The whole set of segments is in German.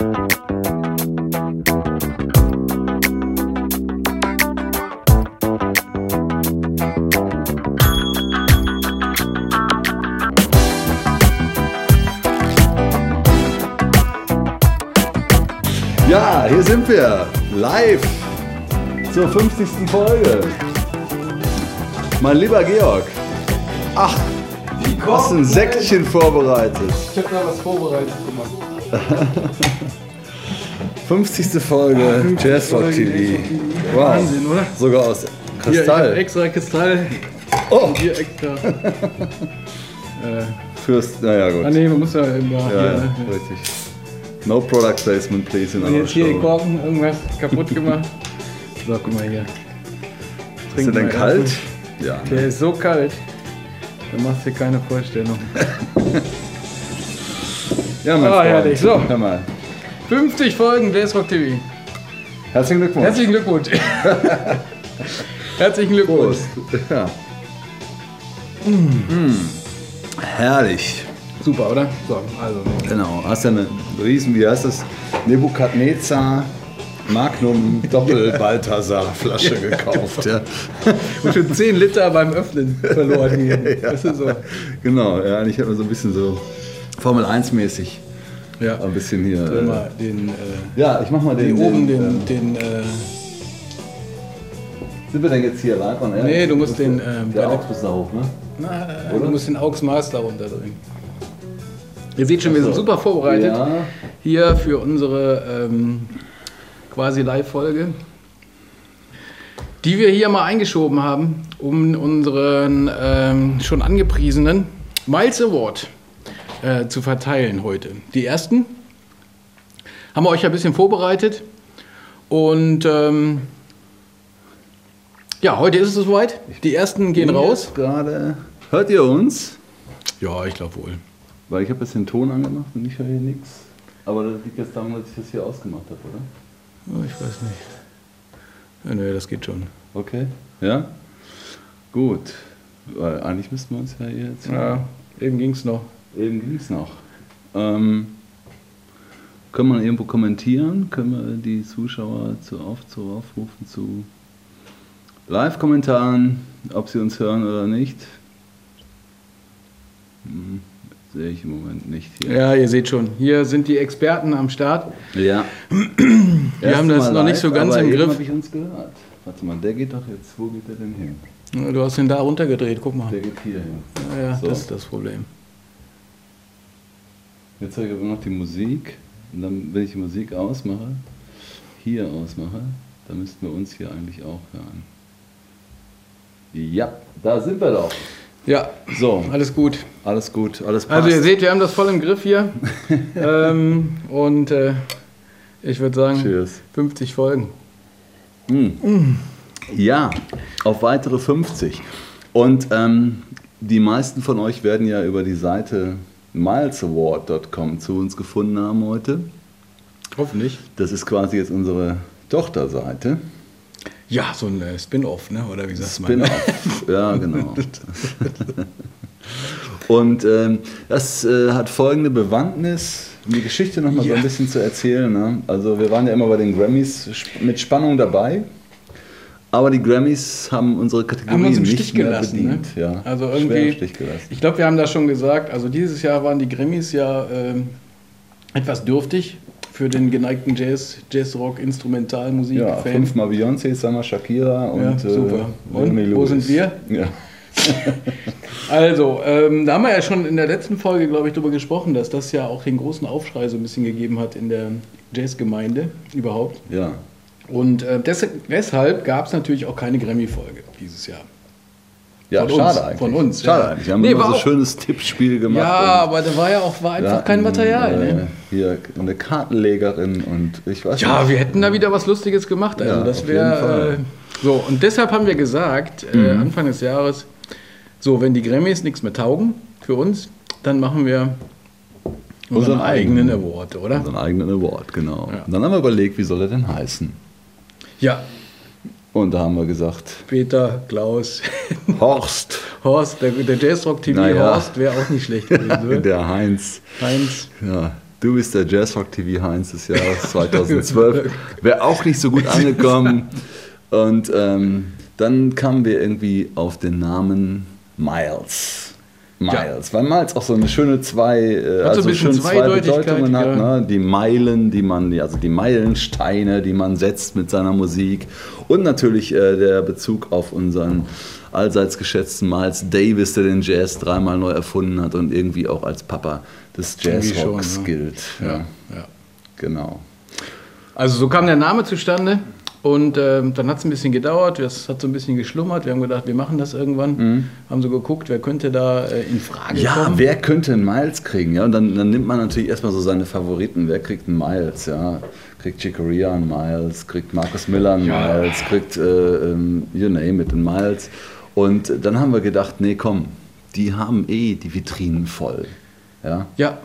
Ja, hier sind wir. Live zur 50. Folge. Mein lieber Georg. Ach, hast ein Säckchen vorbereitet. Ich habe da was vorbereitet gemacht. 50. Folge 50. Jazz Rock Folge TV. TV. Wow. Wahnsinn, oder? Sogar aus Hier, Kristall. extra Kristall. Oh, Und hier extra. äh, Fürst, naja gut. ah nee, man muss ja immer Ja, hier. ja, ne? richtig. No product placement, please, in Und jetzt hier die. Korken, irgendwas kaputt gemacht. So, guck mal hier. Ist der denn kalt? erstmal. Ja. Der ist so kalt. Da machst du dir keine Vorstellung. Ja, mein Ah, Freund. herrlich. So. Hör mal. 50 Folgen Rock TV. Herzlichen Glückwunsch. Herzlichen Glückwunsch. Herzlichen Glückwunsch. Prost. Ja. Mm. Herrlich. Super, oder? So, also. Genau. Hast ja eine riesen, wie heißt das? Nebukadnezar Magnum Doppel Balthasar Flasche gekauft. Ja. Und schon 10 Liter beim Öffnen verloren hier. Das ist so. Genau, ja, ich habe so ein bisschen so Formel 1 mäßig. Ja. Ein bisschen hier. Äh, mal den, äh, ja, ich mach mal den. den oben, ähm, den, den, äh, sind wir denn jetzt hier live on air? Nee, du musst den, ähm, Der bis da hoch, ne? na, Oder? du musst den Aux Master runterdrücken. Ihr seht schon, wir sind super vorbereitet Ja. hier für unsere ähm, quasi Live-Folge, die wir hier mal eingeschoben haben, um unseren ähm, schon angepriesenen Miles Award äh, zu verteilen heute. Die ersten haben wir euch ja ein bisschen vorbereitet und ähm, ja, heute ist es soweit. Die ersten gehen raus. Gerade. Hört ihr uns? Ja, ich glaube wohl. Weil ich habe jetzt den Ton angemacht und ich höre hier nichts. Aber das liegt jetzt daran, dass ich das hier ausgemacht habe, oder? Oh, ich weiß nicht. Ja, nee, das geht schon. Okay. Ja? Gut. Weil eigentlich müssten wir uns ja jetzt. Ja, eben ging es noch. Eben ging es noch. Ähm, können wir irgendwo kommentieren? Können wir die Zuschauer zu auf, zu aufrufen zu Live-Kommentaren, ob sie uns hören oder nicht? Hm, sehe ich im Moment nicht hier. Ja, ihr seht schon, hier sind die Experten am Start. Ja. Wir haben das noch nicht so ganz im Griff. habe ich uns gehört. Warte mal, der geht doch jetzt. Wo geht der denn hin? Du hast den da runtergedreht, guck mal. Der geht hier hin. Ja, ja So. das ist das Problem. Jetzt habe ich aber noch die Musik. Und dann, wenn ich die Musik ausmache, hier ausmache, dann müssten wir uns hier eigentlich auch hören. Ja, da sind wir doch. Ja, So, alles gut. alles gut, alles passt. Also ihr seht, wir haben das voll im Griff hier. ähm, und äh, ich würde sagen, Cheers. 50 Folgen. Ja, auf weitere 50. Und ähm, die meisten von euch werden ja über die Seite milesaward.com zu uns gefunden haben heute. Hoffentlich. Das ist quasi jetzt unsere Tochterseite. Ja, so ein äh, Spin-off, ne? oder wie sagt man? Spin-off. ja, genau. Und ähm, das äh, hat folgende Bewandtnis, um die Geschichte nochmal so Ja. ein bisschen zu erzählen. Ne? Also wir waren ja immer bei den Grammys mit Spannung dabei, aber die Grammys haben unsere Kategorie Haben uns im nicht Stich gelassen. bedient. Ne? Ja, Also irgendwie, Stich gelassen. ich glaube, wir haben das schon gesagt. Also dieses Jahr waren die Grammys ja ähm, etwas dürftig für den geneigten Jazz, Jazzrock, Instrumentalmusik. Ja, Fan. fünfmal Beyoncé, zweimal Shakira und Ja, super. Äh, Und, Leonie wo sind wir? Ja. Also, ähm, da haben wir ja schon in der letzten Folge, glaube ich, darüber gesprochen, dass das ja auch den großen Aufschrei so ein bisschen gegeben hat in der Jazzgemeinde überhaupt. ja. Und äh, des, deshalb gab es natürlich auch keine Grammy-Folge dieses Jahr. Ja, Von schade uns, eigentlich. von uns, Schade ja. eigentlich. Wir haben Nee, immer so auch- schönes Tippspiel gemacht. Ja, aber da war ja auch war einfach kein Material. Äh, Ne? Hier eine Kartenlegerin und ich weiß Ja, nicht. wir hätten da wieder was Lustiges gemacht. Also Ja, das wäre äh, so. Und deshalb haben wir gesagt, äh, Mhm. Anfang des Jahres, so wenn die Grammys nichts mehr taugen für uns, dann machen wir unseren, Unseren eigenen eigenen. Award, oder? Unseren eigenen Award, genau. Ja. Und dann haben wir überlegt, wie soll er denn heißen? Ja, Und da haben wir gesagt, Peter, Klaus, Horst, Horst, der, der Jazzrock TV Naja. Horst wäre auch nicht schlecht gewesen. oder? der Heinz. Heinz. Ja, Du bist der Jazzrock TV Heinz des Jahres 2012. Wäre auch nicht so gut angekommen. Und ähm, dann kamen wir irgendwie auf den Namen Miles. Miles, weil Miles auch so eine schöne zwei, äh, so also bisschen schön zwei Bedeutungen hat. ja. Ne? Die Meilen, die man, also die Meilensteine, die man setzt mit seiner Musik. Und natürlich äh, der Bezug auf unseren allseits geschätzten Miles Davis, der den Jazz dreimal neu erfunden hat und irgendwie auch als Papa des Jazzrocks ne? gilt. Ja. Ja, ja. Genau. Also so kam der Name zustande und ähm, dann hat es ein bisschen gedauert, es hat so ein bisschen geschlummert. Wir haben gedacht, wir machen das irgendwann. Haben so geguckt, wer könnte da äh, in Frage Mhm. Ja, kommen. wer könnte einen Miles kriegen? Ja, und dann, dann nimmt man natürlich erstmal so seine Favoriten. Wer kriegt einen Miles? Ja, kriegt Chicoria einen Miles, kriegt Marcus Miller einen Ja. Miles, kriegt äh, ähm, you name it einen Miles. Und dann haben wir gedacht, nee, komm, die haben eh die Vitrinen voll. Ja, Ja,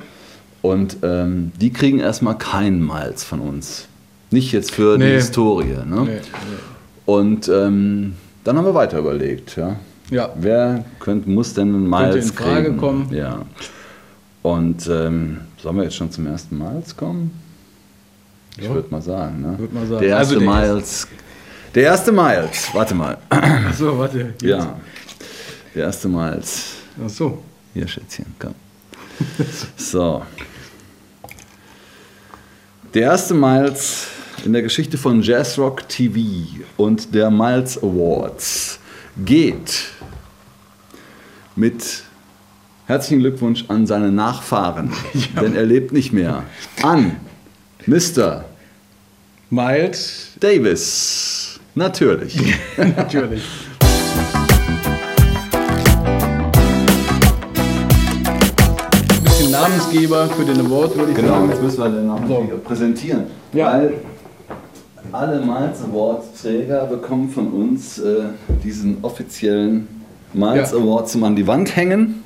und ähm, die kriegen erstmal keinen Miles von uns. Nicht jetzt für die Nee. Historie. Ne? nee, nee. Und ähm, dann haben wir weiter überlegt. Ja. ja. Wer könnt, muss denn einen Könnte Miles in Frage kriegen? kommen. Ja. Und ähm, sollen wir jetzt schon zum ersten Miles kommen? Ich würde mal sagen. Ne? Würd mal sagen. Der erste Also der Miles. Der erste Miles. Warte mal. Achso, warte. jetzt. Ja. Der erste Miles. Ach so. Hier, Schätzchen, komm. So. Der erste Miles in der Geschichte von Jazzrock TV und der Miles Awards geht mit herzlichen Glückwunsch an seine Nachfahren, denn er lebt nicht mehr, an Mr. Miles, Davis. Natürlich. natürlich. Ein bisschen Namensgeber für den Award, würde ich Genau, sagen. jetzt müssen wir den noch So. präsentieren. Ja. Weil alle Miles Award-Träger bekommen von uns äh, diesen offiziellen Miles Ja. Award zum an die Wand hängen.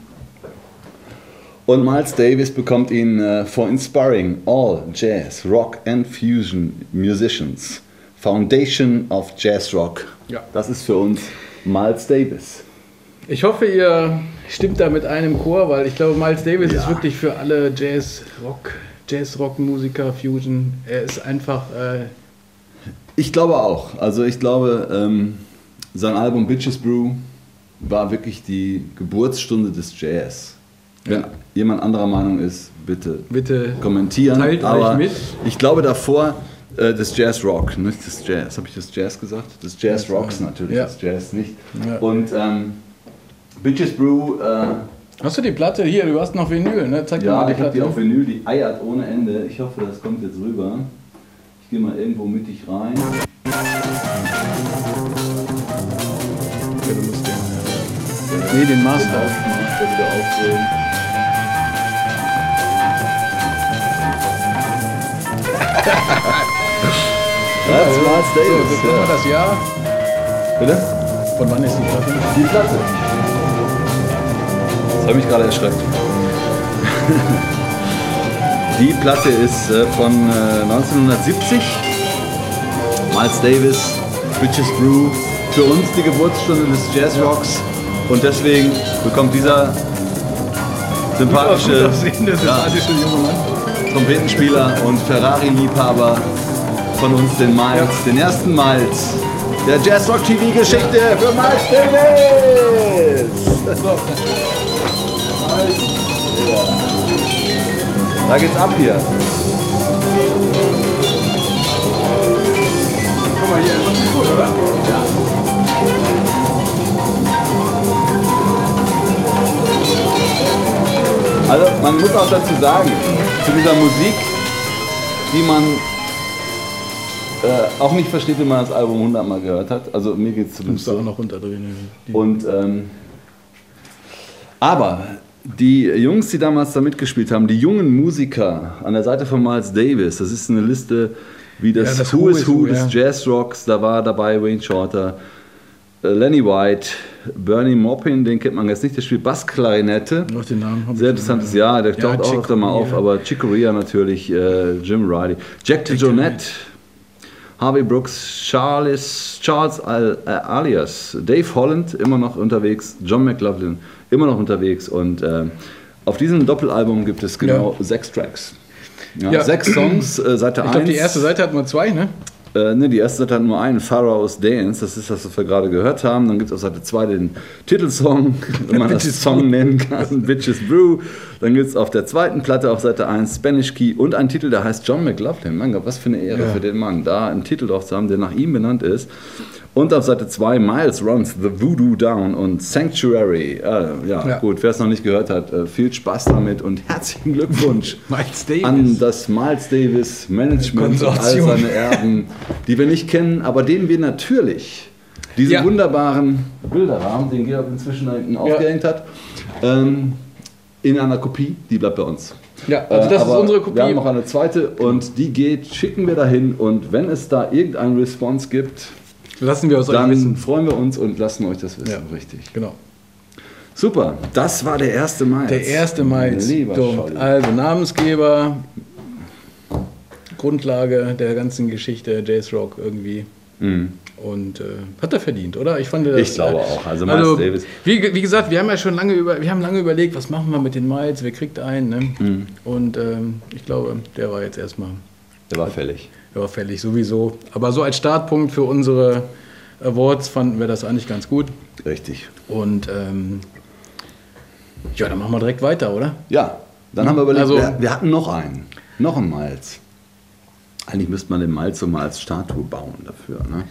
Und Miles Davis bekommt ihn äh, for inspiring all Jazz, Rock and Fusion Musicians. Foundation of Jazz Rock. Ja. Das ist für uns Miles Davis. Ich hoffe, ihr stimmt da mit einem Chor, weil ich glaube, Miles Davis Ja. ist wirklich für alle Jazz, Rock, Jazz-Rock-Musiker, Fusion. Er ist einfach, äh, Ich glaube auch. Also ich glaube, ähm, sein Album Bitches Brew war wirklich die Geburtsstunde des Jazz. Wenn Ja. jemand anderer Meinung ist, bitte bitte kommentieren. Teilt euch Aber mit. ich glaube davor äh, des Jazz Rock, nicht des Jazz. Habe ich das Jazz gesagt? Des Jazz Ja, Rocks natürlich, ja. des Jazz nicht. Ja. Und ähm, Bitches Brew, äh, Hast du die Platte hier? Du hast noch Vinyl, ne? Zeig ja, mal die ich habe die auf Vinyl, die eiert ohne Ende. Ich hoffe, das kommt jetzt rüber. Ich gehe mal irgendwo mittig rein. Ja, du musst den, äh, nee, den Master. Master wieder aufdrehen. Das war's, So, Davis. so, ja. das Jahr. Bitte? Von wann ist die Platte? Die Platte. Das habe ich gerade erschreckt. Die Platte ist äh, von äh, 1970. Miles Davis, Bitches Brew. Für uns die Geburtsstunde des Jazzrocks. Und deswegen bekommt dieser sympathische Gut sympathische junge Mann. Trompetenspieler und Ferrari-Liebhaber von uns den Miles, den ersten Miles der Jazzrock TV-Geschichte für Miles Davis. Da geht's ab hier. Guck mal hier, das ist gut, oder? Also man muss auch dazu sagen, zu dieser Musik, die man äh, auch nicht versteht, wenn man das Album hundertmal gehört hat. Also mir geht es Du zumindest musst da so. auch noch runterdrehen. Und ähm, aber die Jungs, die damals da mitgespielt haben, die jungen Musiker an der Seite von Miles Davis, das ist eine Liste wie das, Ja, das Who is Who Who, des ja. Jazzrocks, da war dabei Wayne Shorter, äh, Lenny White, Bernie Maupin, den kennt man jetzt nicht, der spielt Bassklarinette. Noch den Namen Sehr interessantes. Jahr, der Ja, taucht auch öfter mal auf, aber Chick Corea natürlich, äh, Jim Riley, Jack DeJohnette, Harvey Brooks, Charles, Charles Al, äh, alias Dave Holland, immer noch unterwegs, John McLaughlin, immer noch unterwegs und äh, auf diesem Doppelalbum gibt es genau sechs Tracks. Ja, Ja. Sechs Songs, äh, Seite 1. Ich glaube, die erste Seite hat nur zwei, ne? Äh, ne, die erste Seite hat nur einen, Pharaoh's Dance, das ist das, was wir gerade gehört haben. Dann gibt es auf Seite 2 den Titelsong, wenn man das Song nennen kann, Bitches Brew. Dann gibt es auf der zweiten Platte auf Seite 1 Spanish Key und einen Titel, der heißt John McLaughlin. Mein Gott, was für eine Ehre Ja. für den Mann, da einen Titel drauf zu haben, der nach ihm benannt ist. Und auf Seite 2 Miles Runs The Voodoo Down und Sanctuary. Äh, ja, Ja. gut, wer es noch nicht gehört hat, äh, viel Spaß damit und herzlichen Glückwunsch Miles Davis. an das Miles Davis Management und all seine Erben, die wir nicht kennen, aber denen wir natürlich diese Ja. wunderbaren Bilderrahmen, den Georg inzwischen da hinten aufgehängt hat, ähm, in einer Kopie, die bleibt bei uns. Ja, also das Äh, ist unsere Kopie. Wir haben noch eine zweite und die geht, schicken wir dahin und wenn es da irgendeinen Response gibt, Lassen wir euch dann wissen. freuen wir uns und lassen euch das wissen. Ja. Richtig. Genau. Super, das war der erste Miles. Der erste Scholli. also Namensgeber, Grundlage der ganzen Geschichte, Jace Rock irgendwie. Mhm. Und äh, hat er verdient, oder? Ich fand das, Ich glaube auch. Also Miles Davis. Wie, wie gesagt, wir haben ja schon lange über, wir haben lange überlegt, was machen wir mit den Miles, wer kriegt einen. Ne? Mhm. Und ähm, ich glaube, der war jetzt erstmal, Der war fällig. Der war fällig sowieso. Aber so als Startpunkt für unsere Awards fanden wir das eigentlich ganz gut. Richtig. Und ähm, ja, dann machen wir direkt weiter, oder? Ja, dann haben wir überlegt, Also- wir, wir hatten noch einen. Noch einen Miles. Eigentlich müsste man den Miles so mal als Statue bauen dafür. Ne?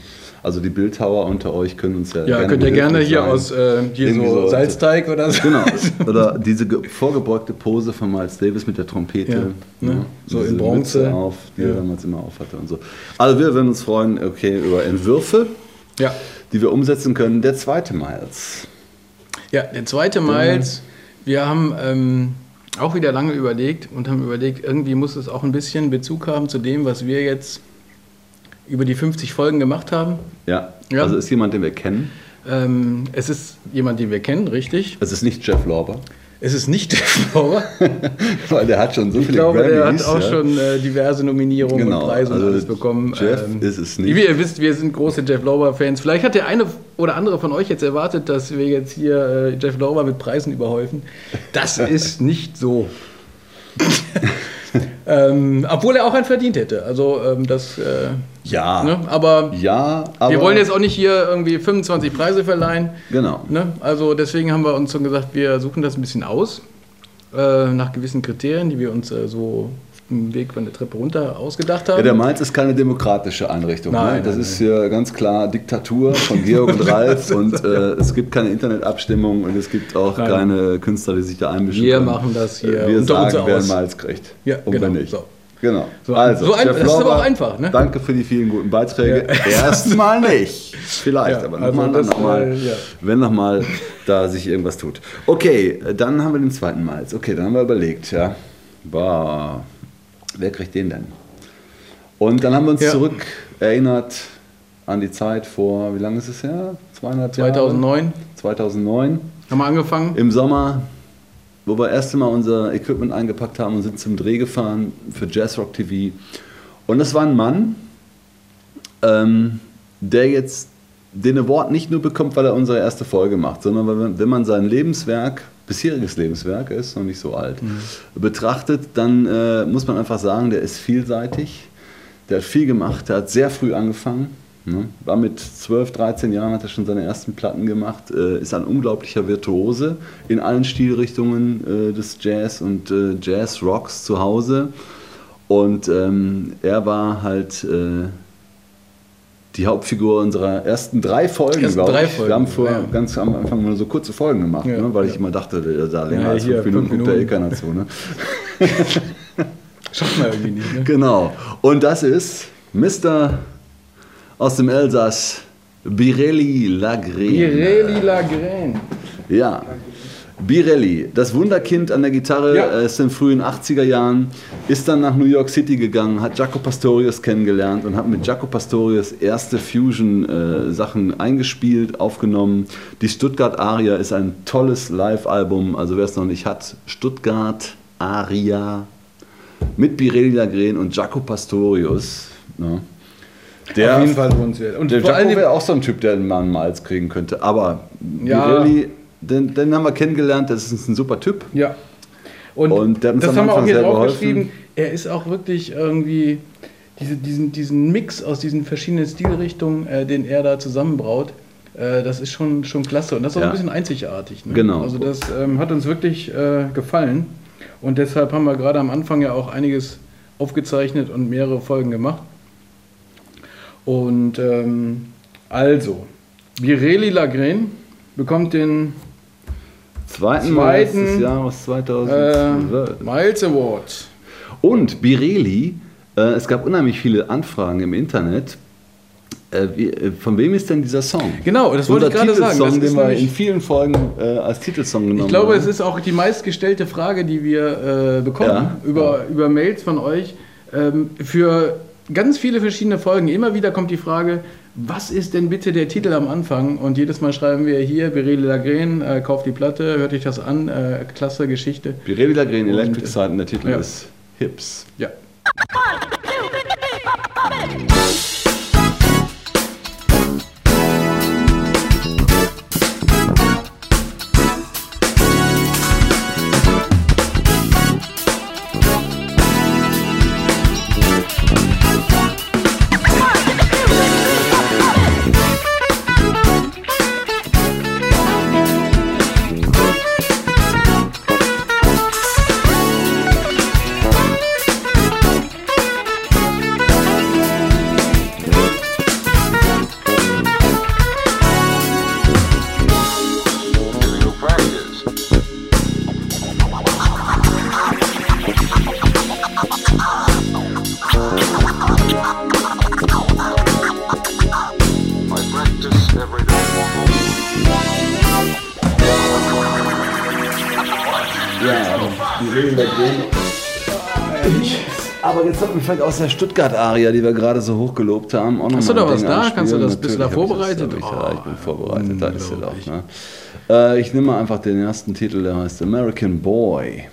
Also die Bildhauer unter euch können uns ja, Ja, könnt ihr gerne hier sein. aus äh, hier Irgendwie so so- Salzteig oder so. Genau. Oder diese ge- vorgebeugte Pose von Miles Davis mit der Trompete. Ja, ne? So Diese in Bronze. Mütze auf, die Ja. er damals immer auf hatte und so. Also wir würden uns freuen, okay, über Entwürfe, Ja. die wir umsetzen können. Der zweite Miles. ja, der zweite Miles, wir haben ähm, auch wieder lange überlegt und haben überlegt, irgendwie muss es auch ein bisschen Bezug haben zu dem, was wir jetzt über die 50 Folgen gemacht haben. Ja. Ja. Also ist jemand, den wir kennen. Ähm, es ist jemand, den wir kennen, richtig. Es ist nicht Jeff Lorber, Es ist nicht der Flauer. weil der hat schon so Ich viele glaube, der hat Grammys, auch ja. schon äh, diverse Nominierungen Genau, und Preise also und alles bekommen. Ähm, Jeff ist es nicht. Wie ihr wisst, wir sind große Jeff Lauber-Fans. Vielleicht hat der eine oder andere von euch jetzt erwartet, dass wir jetzt hier äh, Jeff Lauber mit Preisen überhäufen. Das ist nicht so. ähm, obwohl er auch einen verdient hätte. Also ähm, das, äh, Ja. ne? aber Ja, aber. wir wollen jetzt auch nicht hier irgendwie 25 Preise verleihen. Genau. Ne? Also deswegen haben wir uns so gesagt, wir suchen das ein bisschen aus, äh, nach gewissen Kriterien, die wir uns äh, so dem Weg von der Treppe runter ausgedacht haben. Ja, der Mainz ist keine demokratische Einrichtung. Nein, ne? Das nein, ist hier ganz klar Diktatur von Georg und Ralf und äh, es gibt keine Internetabstimmung und es gibt auch Nein. keine Künstler, die sich da einmischen Wir können. machen das hier Wir unter sagen, wer einen Malz kriegt. Ja, und genau, wer nicht. so. Genau. So, also, so ein- das ist aber auch einfach, ne? Danke für die vielen guten Beiträge. Erstmal nicht. Vielleicht, Ja, aber also nochmal, das, nochmal, äh, ja. wenn nochmal da sich irgendwas tut. Okay, dann haben wir den zweiten Malz. Okay, dann haben wir überlegt, ja. Boah, wer kriegt den denn? Und dann haben wir uns Ja. zurück erinnert an die Zeit vor, wie lange ist es her? 200 Jahre? 2009 2009 haben wir angefangen. im Sommer, wo wir erst einmal unser Equipment eingepackt haben und sind zum Dreh gefahren für Jazzrock TV. Und das war ein Mann, ähm, der jetzt den Award nicht nur bekommt, weil er unsere erste Folge macht, sondern weil wenn man sein Lebenswerk, bisheriges Lebenswerk, er ist noch nicht so alt, betrachtet, dann äh, muss man einfach sagen, der ist vielseitig, der hat viel gemacht, der hat sehr früh angefangen. Ne? War mit 12, 13 Jahren, hat er schon seine ersten Platten gemacht, äh, ist ein unglaublicher Virtuose in allen Stilrichtungen äh, des Jazz und äh, Jazz-Rocks zu Hause. Und ähm, er war halt äh, die Hauptfigur unserer ersten drei Folgen, Ersten glaube drei ich. Folgen, Wir haben vor, ja. ganz am Anfang nur so kurze Folgen gemacht, Ja, ne? weil ich ja. immer dachte, da- länger als fünf Minuten guckt da eh keiner zu. Ne? Schafft man irgendwie nicht. Ne? Genau. Und das ist Mr. aus dem Elsass, Birelli Lagrene. Pirelli Lagren. Ja. Birelli, das Wunderkind an der Gitarre, Ja. äh, ist in den frühen 80er Jahren, ist dann nach New York City gegangen, hat Jaco Pastorius kennengelernt und hat mit Jaco Pastorius erste Fusion-Sachen eingespielt, aufgenommen. Die Stuttgart Aria ist ein tolles Live-Album, also wer es noch nicht hat, Stuttgart Aria mit Birelli Lagren und Jaco Pastorius. Ne? Der, Auf jeden Fall lohnenswert. Und der Jaco wäre auch so ein Typ, der mal einen Malz kriegen könnte. Aber Ja. Birelli, den, den haben wir kennengelernt, das ist ein super Typ. Ja. Und, Und das haben wir auch hier draufgeschrieben. er ist auch wirklich irgendwie diese, diesen, diesen Mix aus diesen verschiedenen Stilrichtungen, äh, den er da zusammenbraut. Äh, das ist schon, schon klasse und das ist auch Ja. ein bisschen einzigartig. Ne? Genau. Also das ähm, hat uns wirklich äh, gefallen und deshalb haben wir gerade am Anfang ja auch einiges aufgezeichnet und mehrere Folgen gemacht. Und ähm, also, Bireli Lagren bekommt den Zweiten Miles Zweiten, des Jahres äh, 2012. Miles Award. Und Bireli, äh, es gab unheimlich viele Anfragen im Internet. Äh, wie, äh, von wem ist denn dieser Song? Genau, das wollte ich Unser gerade sagen. Das ist den wir in vielen Folgen äh, als Titelsong genommen Ich glaube, haben. es ist auch die meistgestellte Frage, die wir äh, bekommen Ja. über, über Mails von euch. Ähm, für ganz viele verschiedene Folgen immer wieder kommt die Frage, was ist denn bitte der Titel am Anfang? Und jedes Mal schreiben wir hier, Birele Lagren, äh, kauft die Platte, hört euch das an, äh, klasse Geschichte. Bireli Lagren, Electric Side und der Titel ja. ist Hips. Ja. Physical jetzt sollten wir vielleicht aus der Stuttgart-Aria, die wir gerade so hoch gelobt haben, auch noch Hast du da ein was Ding da? anspielen. Kannst du das- bist du da hab ich vorbereitet? Das, ich, ja, ich bin Oh, vorbereitet, da ist ja unglaublich. Ne? Äh, ich nehme mal einfach den ersten Titel, der heißt American Boy.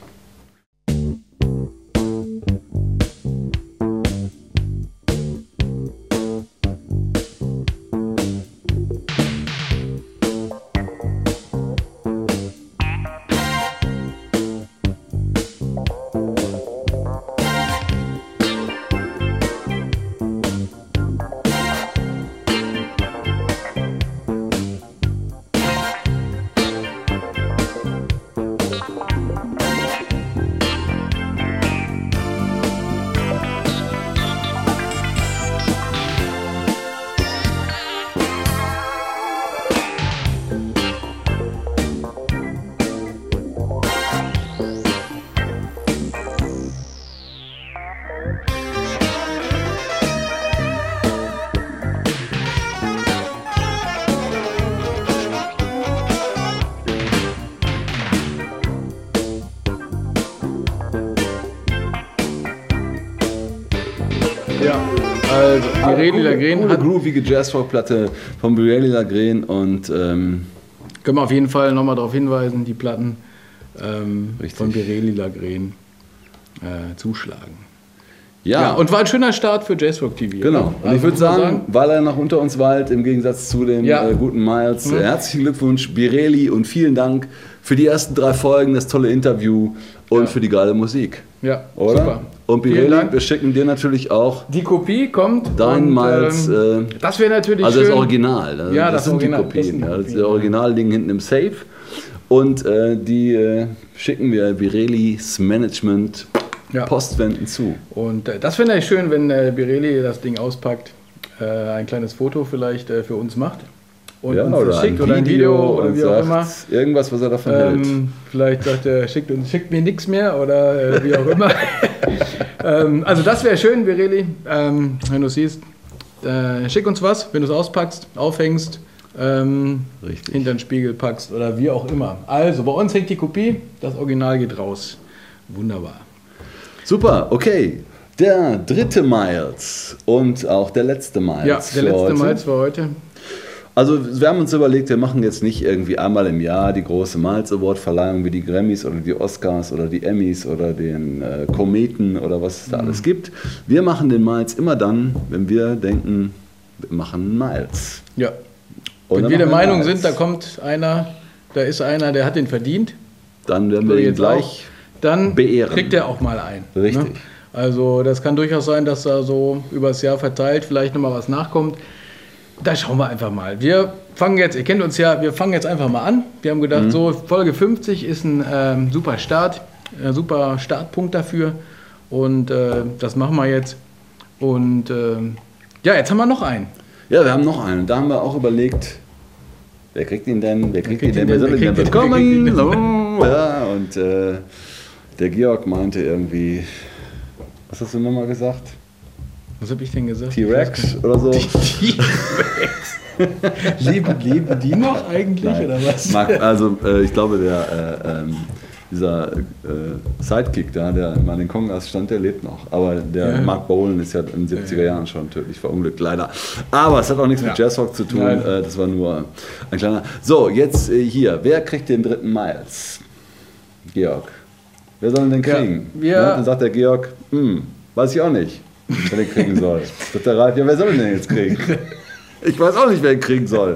Also, Bireli Lagren Coole, hat, groovige Jazzrock-Platte von Bireli Lagren und ähm, können wir auf jeden Fall nochmal darauf hinweisen, die Platten ähm, von Bireli Lagren äh, zuschlagen. ja, Ja, und war ein schöner Start für Jazzrock TV. Genau. oder? Und Also ich würde muss man sagen, weil er nach unter uns weilt, im Gegensatz zu dem Ja. äh, guten Miles, Mhm. äh, herzlichen Glückwunsch, Bireli, und vielen Dank für die ersten drei Folgen, das tolle Interview und Ja. für die geile Musik. ja, Oder? super. Und Dank. wir schicken dir natürlich auch Die Kopie kommt. dein und, Miles, ähm, äh, das wäre natürlich also schön. das Original. Also Ja, das sind Original, die Kopien. das ja, das ist Kopien, der ja. Original-Ding hinten im Safe. Und äh, die äh, schicken wir Birelis Management Ja. postwendend zu. Und äh, das fände ich schön, wenn äh, Birelli das Ding auspackt, äh, ein kleines Foto vielleicht äh, für uns macht und uns das schickt oder ein Video oder wie auch immer. Irgendwas, was er davon hält. Ähm, vielleicht sagt er, schickt, uns, schickt mir nichts mehr oder äh, wie auch immer. ähm, also das wäre schön, Vireli, ähm, wenn du siehst. Äh, schick uns was, wenn du es auspackst, aufhängst, ähm, hinter den Spiegel packst oder wie auch immer. Also bei uns hängt die Kopie, das Original geht raus. Wunderbar. Super, okay. Der dritte Miles und auch der letzte Miles. Ja, der letzte heute. Miles für heute. Also wir haben uns überlegt, wir machen jetzt nicht irgendwie einmal im Jahr die große Miles Award Verleihung wie die Grammys oder die Oscars oder die Emmys oder den äh, Kometen oder was es da Mhm. alles gibt. Wir machen den Miles immer dann, wenn wir denken, wir machen Miles. Ja. Und Wenn wir der Meinung Miles. sind, da kommt einer, da ist einer, der hat den verdient, Dann werden wir ihn gleich auch, dann beehren. kriegt er auch mal ein. Richtig. Ne? Also das kann durchaus sein, dass da so übers Jahr verteilt vielleicht nochmal was nachkommt. Da schauen wir einfach mal. Wir fangen jetzt, ihr kennt uns ja, wir fangen jetzt einfach mal an. Wir haben gedacht, so Folge 50 ist ein ähm, super Start, ein super Startpunkt dafür. Und äh, das machen wir jetzt. Und ähm, ja, jetzt haben wir noch einen. Ja, wir haben noch einen. Da haben wir auch überlegt, wer kriegt ihn denn? Wer kriegt, kriegt ihn denn? Wer soll ihn denn bekommen? Ja, und äh, der Georg meinte irgendwie, was hast du nochmal gesagt? Was habe ich denn gesagt? T-Rex oder so? leben, leben die noch eigentlich Nein. oder was? Mark, also äh, ich glaube, der, äh, ähm, dieser äh, Sidekick da, der in meinen Kongas stand, der lebt noch. Aber der Ja. Mark Bolan ist ja in den 70er Jahren schon tödlich verunglückt, leider. Aber es hat auch nichts mit Ja. Jazzrock zu tun. Äh, das war nur ein kleiner. So, jetzt äh, hier. Wer kriegt den dritten Miles? Georg. Wer soll denn Ja, kriegen? wir- Ja, dann sagt der Georg, hm, weiß ich auch nicht, wer den kriegen soll. Sagt der Ralf, ja, wer soll ihn denn jetzt kriegen? Ich weiß auch nicht, wer ihn kriegen soll.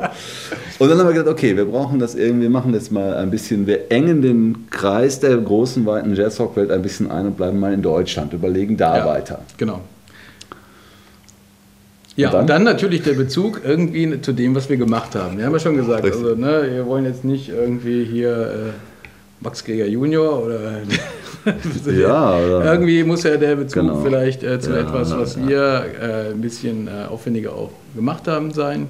Und dann haben wir gedacht, okay, wir brauchen das irgendwie, wir machen das mal ein bisschen, wir engen den Kreis der großen, weiten Jazzrock-Welt ein bisschen ein und bleiben mal in Deutschland, überlegen da Ja. weiter. Genau. Ja, Und dann? und dann natürlich der Bezug irgendwie zu dem, was wir gemacht haben. Wir haben ja schon gesagt, Richtig. also, ne, wir wollen jetzt nicht irgendwie hier äh, Max Greger Junior oder Ja, oder- irgendwie muss ja der Bezug Genau. vielleicht äh, zu Ja, etwas, was ja. wir äh, ein bisschen äh, aufwendiger auch gemacht haben, sein.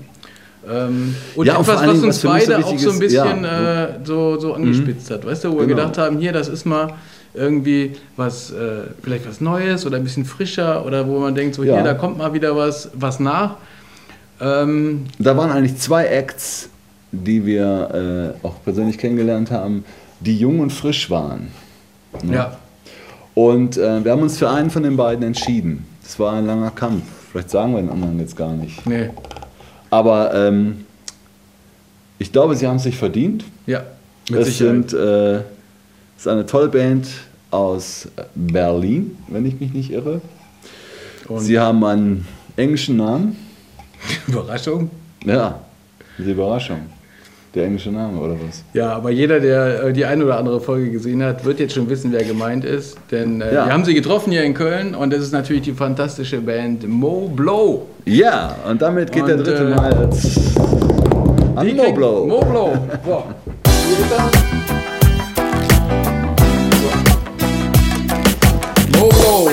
Ähm, und Ja, etwas, was uns was so beide auch so ein ist, bisschen ja. äh, so, so angespitzt hat. Weißt du, wo wir Genau. gedacht haben, hier, das ist mal irgendwie was, äh, vielleicht was Neues oder ein bisschen frischer oder wo man denkt, so hier, da kommt mal wieder was, was nach. Ähm, Da waren eigentlich zwei Acts, die wir äh, auch persönlich kennengelernt haben, die jung und frisch waren. Ne? ja. Und äh, wir haben uns für einen von den beiden entschieden. Das war ein langer Kampf. Vielleicht sagen wir den anderen jetzt gar nicht. Nee. Aber ähm, ich glaube, sie haben es sich verdient. Ja. Mit Es Sicherheit. sind, äh, es ist eine tolle Band aus Berlin, wenn ich mich nicht irre. Und Sie haben einen englischen Namen. Überraschung. Ja, die Überraschung. Der englische Name oder was? Ja, aber jeder, der äh, die eine oder andere Folge gesehen hat, wird jetzt schon wissen, wer gemeint ist. Denn äh, Ja. wir haben sie getroffen hier in Köln und das ist natürlich die fantastische Band Mo Blow. Ja, und damit geht der Und, dritte äh, Mal jetzt an Mo Blow. Er. So. Mo Blow.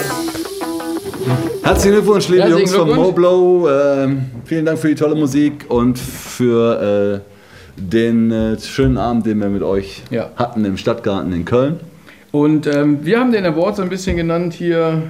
Herzlichen Glückwunsch, liebe Herzlichen Jungs von. Moblow. Ähm, vielen Dank für die tolle Musik und für äh, den äh, schönen Abend, den wir mit euch Ja. hatten im Stadtgarten in Köln. Und ähm, wir haben den Award so ein bisschen genannt hier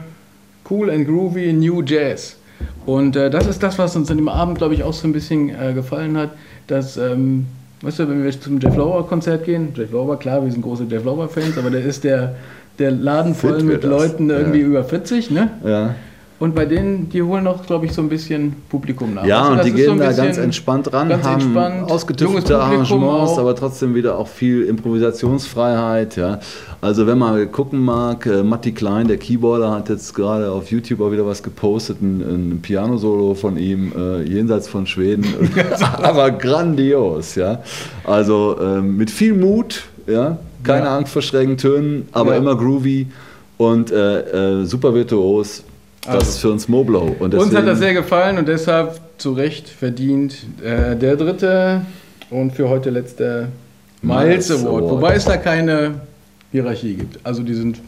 Cool and Groovy New Jazz. Und äh, das ist das, was uns an dem Abend, glaube ich, auch so ein bisschen äh, gefallen hat. Dass, ähm, weißt du, wenn wir zum Jeff Lauber Konzert gehen, Jeff Lauber, klar, wir sind große Jeff Lauber Fans, aber der ist der, der Laden voll mit das, Leuten irgendwie ja. über 40, ne? Ja, Und bei denen, die holen auch, glaube ich, so ein bisschen Publikum nach. ja du, und die so gehen ein da ganz entspannt ran, ganz haben entspannt, ausgetüftelte Arrangements, auch. aber trotzdem wieder auch viel Improvisationsfreiheit. Ja. Also wenn man gucken mag, äh, Matti Klein, der Keyboarder, hat jetzt gerade auf YouTube auch wieder was gepostet, ein, ein Piano-Solo von ihm, äh, jenseits von Schweden, aber grandios. Ja. Also ähm, mit viel Mut, ja. keine Ja. Angst vor schrägen Tönen, aber Ja. immer groovy und äh, äh, super virtuos. Das Also. ist für uns Moblow. Und Uns hat das sehr gefallen und deshalb zu Recht verdient äh, der dritte und für heute letzte Miles, Miles Award. Award. Wobei es da keine Hierarchie gibt. Also die sind.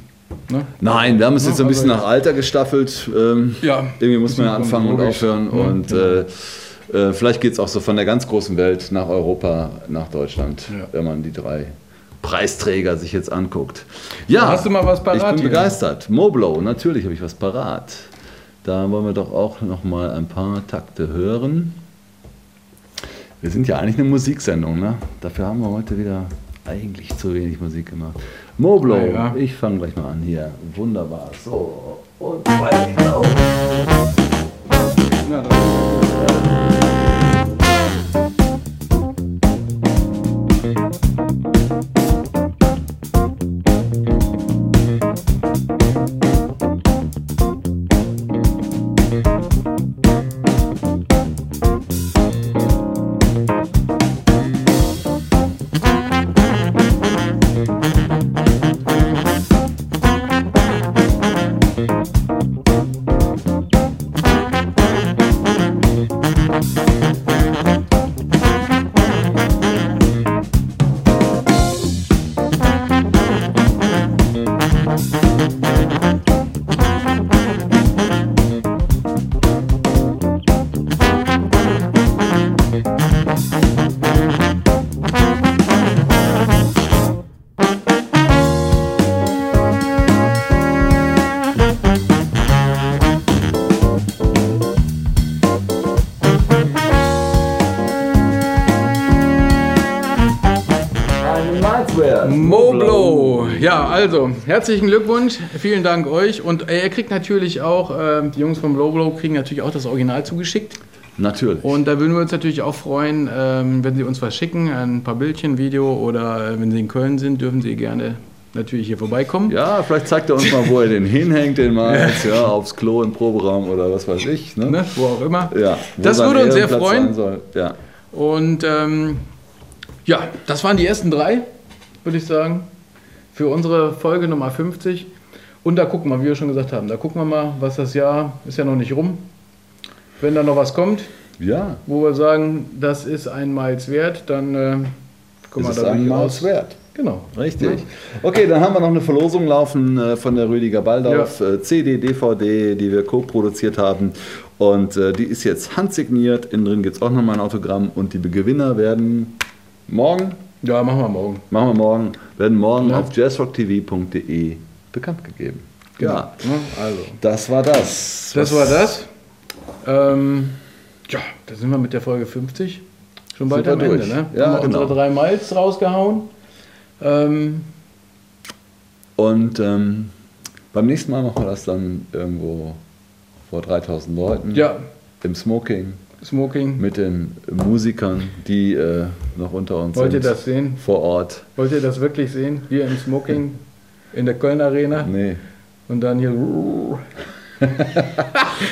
Ne? Nein, wir haben es jetzt so ein bisschen nach Alter gestaffelt. Ähm, Ja, irgendwie muss man ja anfangen und aufhören. Ja, und äh, äh, vielleicht geht es auch so von der ganz großen Welt nach Europa, nach Deutschland, Ja. wenn man die drei Preisträger sich jetzt anguckt. Ja, Hast du mal was parat Ich bin hier? begeistert. Moblow, natürlich habe ich was parat. Da wollen wir doch auch noch mal ein paar Takte hören. Wir sind ja eigentlich eine Musiksendung, ne? Dafür haben wir heute wieder eigentlich zu wenig Musik gemacht. Moblow, Ja. ich fange gleich mal an hier. Wunderbar. So, und weiter. Ja, also herzlichen Glückwunsch, vielen Dank euch und äh, ihr kriegt natürlich auch, äh, die Jungs vom Moblo kriegen natürlich auch das Original zugeschickt. Natürlich. Und da würden wir uns natürlich auch freuen, ähm, wenn Sie uns was schicken, ein paar Bildchen, Video oder äh, wenn Sie in Köln sind, dürfen Sie gerne natürlich hier vorbeikommen. Ja, vielleicht zeigt er uns mal, wo er den hinhängt, den Miles, ja, aufs Klo im Proberaum oder was weiß ich. Ne? Ne? Wo auch immer. Ja, Das würde uns sehr freuen. Ja. Und ähm, ja, das waren die ersten drei, würde ich sagen, für unsere Folge Nummer 50. Und da gucken wir, wie wir schon gesagt haben, da gucken wir mal, was das Jahr ist ja noch nicht rum. Wenn da noch was kommt, ja, wo wir sagen, das ist ein Miles wert, dann äh, guck ist es da ein Miles raus. wert. Genau. Richtig. Okay, dann haben wir noch eine Verlosung laufen äh, von der Rüdiger Baldauf, äh, CD, DVD, die wir co-produziert haben. Und äh, die ist jetzt handsigniert. Innen drin gibt es auch nochmal ein Autogramm. Und die Gewinner werden morgen, Ja, machen wir morgen. machen wir morgen, werden morgen Ja. auf jazzrocktv.de bekannt gegeben. Ja, Ja, also. das war das. Das war das. Ähm, ja, da sind wir mit der Folge 50 schon bald am wir Ende. durch. Ne? Ja, haben wir genau. unsere drei Miles rausgehauen. Ähm, Und ähm, beim nächsten Mal machen wir das dann irgendwo vor 3000 Leuten. ja, Im Smoking. Smoking. mit den Musikern, die äh, noch unter uns Wollt ihr sind. das sehen? Vor Ort. Wollt ihr das wirklich sehen? Wir im Smoking in der Köln Arena Nee. und dann hier.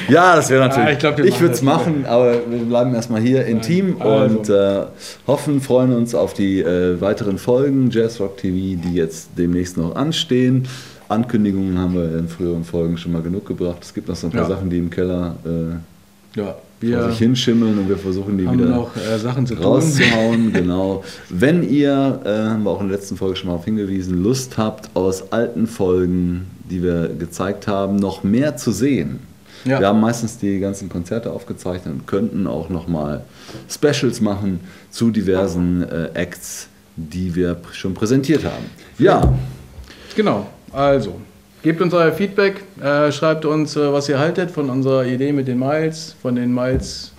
Ja, das wäre natürlich. Ah, ich glaub, ich würde es machen, aber wir bleiben erstmal hier intim also. und äh, hoffen, freuen uns auf die äh, weiteren Folgen Jazz Rock TV, die jetzt demnächst noch anstehen. Ankündigungen haben wir in früheren Folgen schon mal genug gebracht. Es gibt noch so ein paar Ja. Sachen, die im Keller äh, Ja, vor wir sich hinschimmeln und wir versuchen die haben wieder noch äh, Sachen zu rauszuhauen, genau. Wenn ihr, äh, haben wir auch in der letzten Folge schon mal darauf hingewiesen, Lust habt, aus alten Folgen, die wir gezeigt haben, noch mehr zu sehen. Ja. Wir haben meistens die ganzen Konzerte aufgezeichnet und könnten auch nochmal Specials machen zu diversen äh, Acts, die wir schon präsentiert haben. Ja, Genau, also gebt uns euer Feedback, äh, schreibt uns, äh, was ihr haltet von unserer Idee mit den Miles, von den Miles,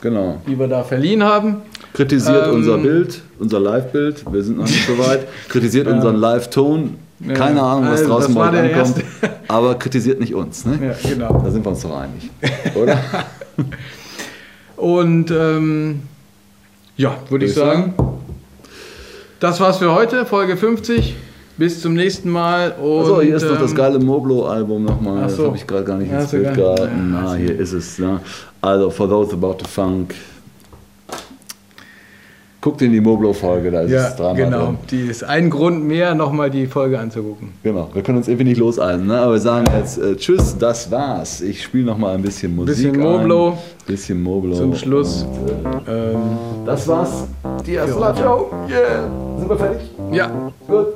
genau. die wir da verliehen haben. Kritisiert Ähm, unser Bild, unser Live-Bild, wir sind noch nicht so weit. Kritisiert unseren Live-Ton. Keine Ja, Ahnung, was also, draußen der ankommt. Aber kritisiert nicht uns, ne? Ja, genau. Da sind wir uns doch einig. Oder? Und ähm, ja, würde ich ich sagen, das war's für heute, Folge 50. Bis zum nächsten Mal. Und, Achso, hier ist noch das ähm, geile Moblo-Album nochmal. Ach Das so. habe ich gerade gar nicht ins Bild gehalten. Na, hier ist es. Ne? Also, for those about to funk. Guckt in die Moblo-Folge, da ist Ja, es dran. genau. Die ist ein Grund mehr, nochmal die Folge anzugucken. Genau, wir können uns irgendwie nicht loseisen, ne? aber wir sagen jetzt äh, Tschüss, das war's. Ich spiele nochmal ein bisschen Musik. Bisschen Moblo. Ein. Bisschen Moblo. Zum Schluss. Und, Ähm, das war's. Die erste Show. Yeah. Sind wir fertig? ja, Gut.